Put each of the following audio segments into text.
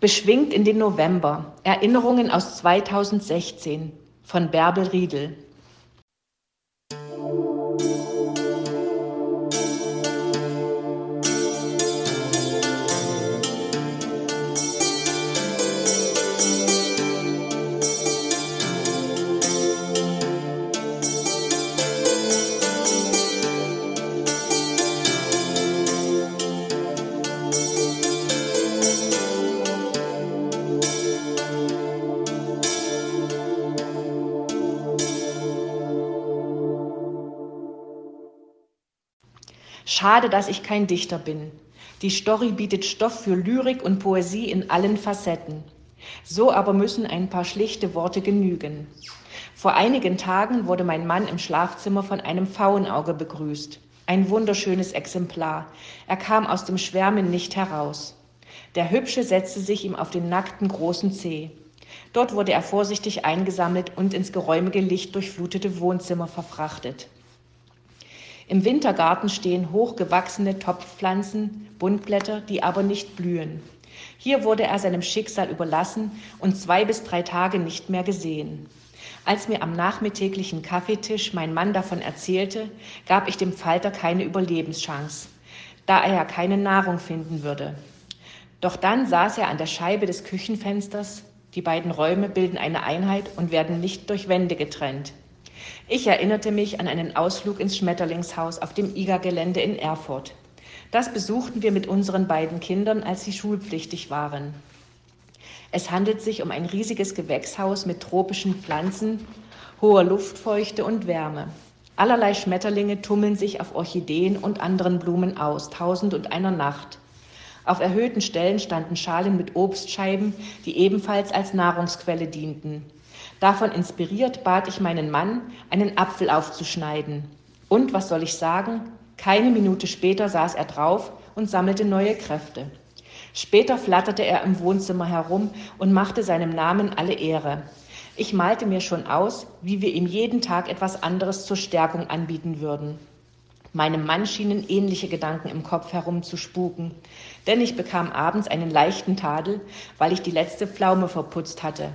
Beschwingt in den November. Erinnerungen aus 2016 von Bärbel Riedel. Schade, dass ich kein Dichter bin. Die Story bietet Stoff für Lyrik und Poesie in allen Facetten. So aber müssen ein paar schlichte Worte genügen. Vor einigen Tagen wurde mein Mann im Schlafzimmer von einem Pfauenauge begrüßt. Ein wunderschönes Exemplar. Er kam aus dem Schwärmen nicht heraus. Der Hübsche setzte sich ihm auf den nackten großen Zeh. Dort wurde er vorsichtig eingesammelt und ins geräumige Licht durchflutete Wohnzimmer verfrachtet. Im Wintergarten stehen hochgewachsene Topfpflanzen, Buntblätter, die aber nicht blühen. Hier wurde er seinem Schicksal überlassen und zwei bis drei Tage nicht mehr gesehen. Als mir am nachmittäglichen Kaffeetisch mein Mann davon erzählte, gab ich dem Falter keine Überlebenschance, da er ja keine Nahrung finden würde. Doch dann saß er an der Scheibe des Küchenfensters. Die beiden Räume bilden eine Einheit und werden nicht durch Wände getrennt. Ich erinnerte mich an einen Ausflug ins Schmetterlingshaus auf dem IGA-Gelände in Erfurt. Das besuchten wir mit unseren beiden Kindern, als sie schulpflichtig waren. Es handelt sich um ein riesiges Gewächshaus mit tropischen Pflanzen, hoher Luftfeuchte und Wärme. Allerlei Schmetterlinge tummeln sich auf Orchideen und anderen Blumen aus, tausend und einer Nacht. Auf erhöhten Stellen standen Schalen mit Obstscheiben, die ebenfalls als Nahrungsquelle dienten. Davon inspiriert bat ich meinen Mann, einen Apfel aufzuschneiden. Und was soll ich sagen? Keine Minute später saß er drauf und sammelte neue Kräfte. Später flatterte er im Wohnzimmer herum und machte seinem Namen alle Ehre. Ich malte mir schon aus, wie wir ihm jeden Tag etwas anderes zur Stärkung anbieten würden. Meinem Mann schienen ähnliche Gedanken im Kopf herumzuspuken, denn ich bekam abends einen leichten Tadel, weil ich die letzte Pflaume verputzt hatte.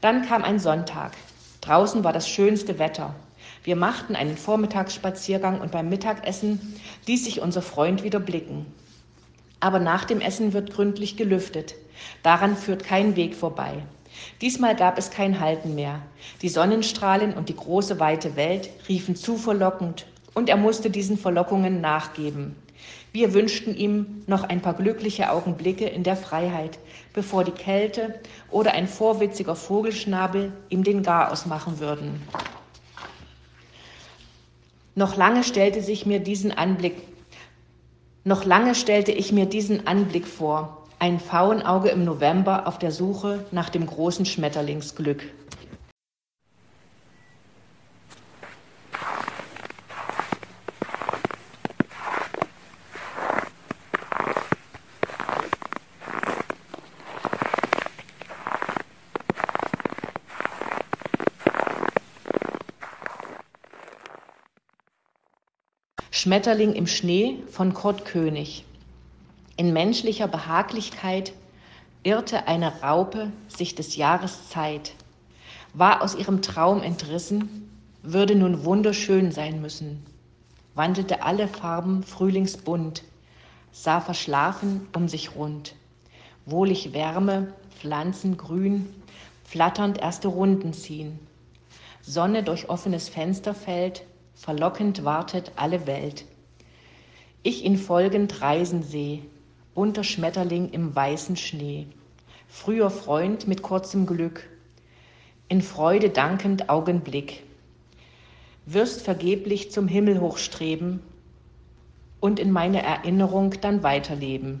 Dann kam ein Sonntag. Draußen war das schönste Wetter. Wir machten einen Vormittagsspaziergang und beim Mittagessen ließ sich unser Freund wieder blicken. Aber nach dem Essen wird gründlich gelüftet. Daran führt kein Weg vorbei. Diesmal gab es kein Halten mehr. Die Sonnenstrahlen und die große weite Welt riefen zu verlockend, und er musste diesen Verlockungen nachgeben. Wir wünschten ihm noch ein paar glückliche Augenblicke in der Freiheit, bevor die Kälte oder ein vorwitziger Vogelschnabel ihm den Garaus machen würden. Noch lange stellte sich mir diesen Anblick, noch lange stellte ich mir diesen Anblick vor, ein Pfauenauge im November auf der Suche nach dem großen Schmetterlingsglück. Schmetterling im Schnee von Kurt König. In menschlicher Behaglichkeit irrte eine Raupe sich des Jahres Zeit, war aus ihrem Traum entrissen, würde nun wunderschön sein müssen, wandelte alle Farben frühlingsbunt, sah verschlafen um sich rund, wohlig Wärme, Pflanzen grün, flatternd erste Runden ziehen, Sonne durch offenes Fenster fällt, verlockend wartet alle Welt. Ich ihn folgend reisen seh, bunter Schmetterling im weißen Schnee, früher Freund mit kurzem Glück, in Freude dankend Augenblick, wirst vergeblich zum Himmel hochstreben und in meine Erinnerung dann weiterleben.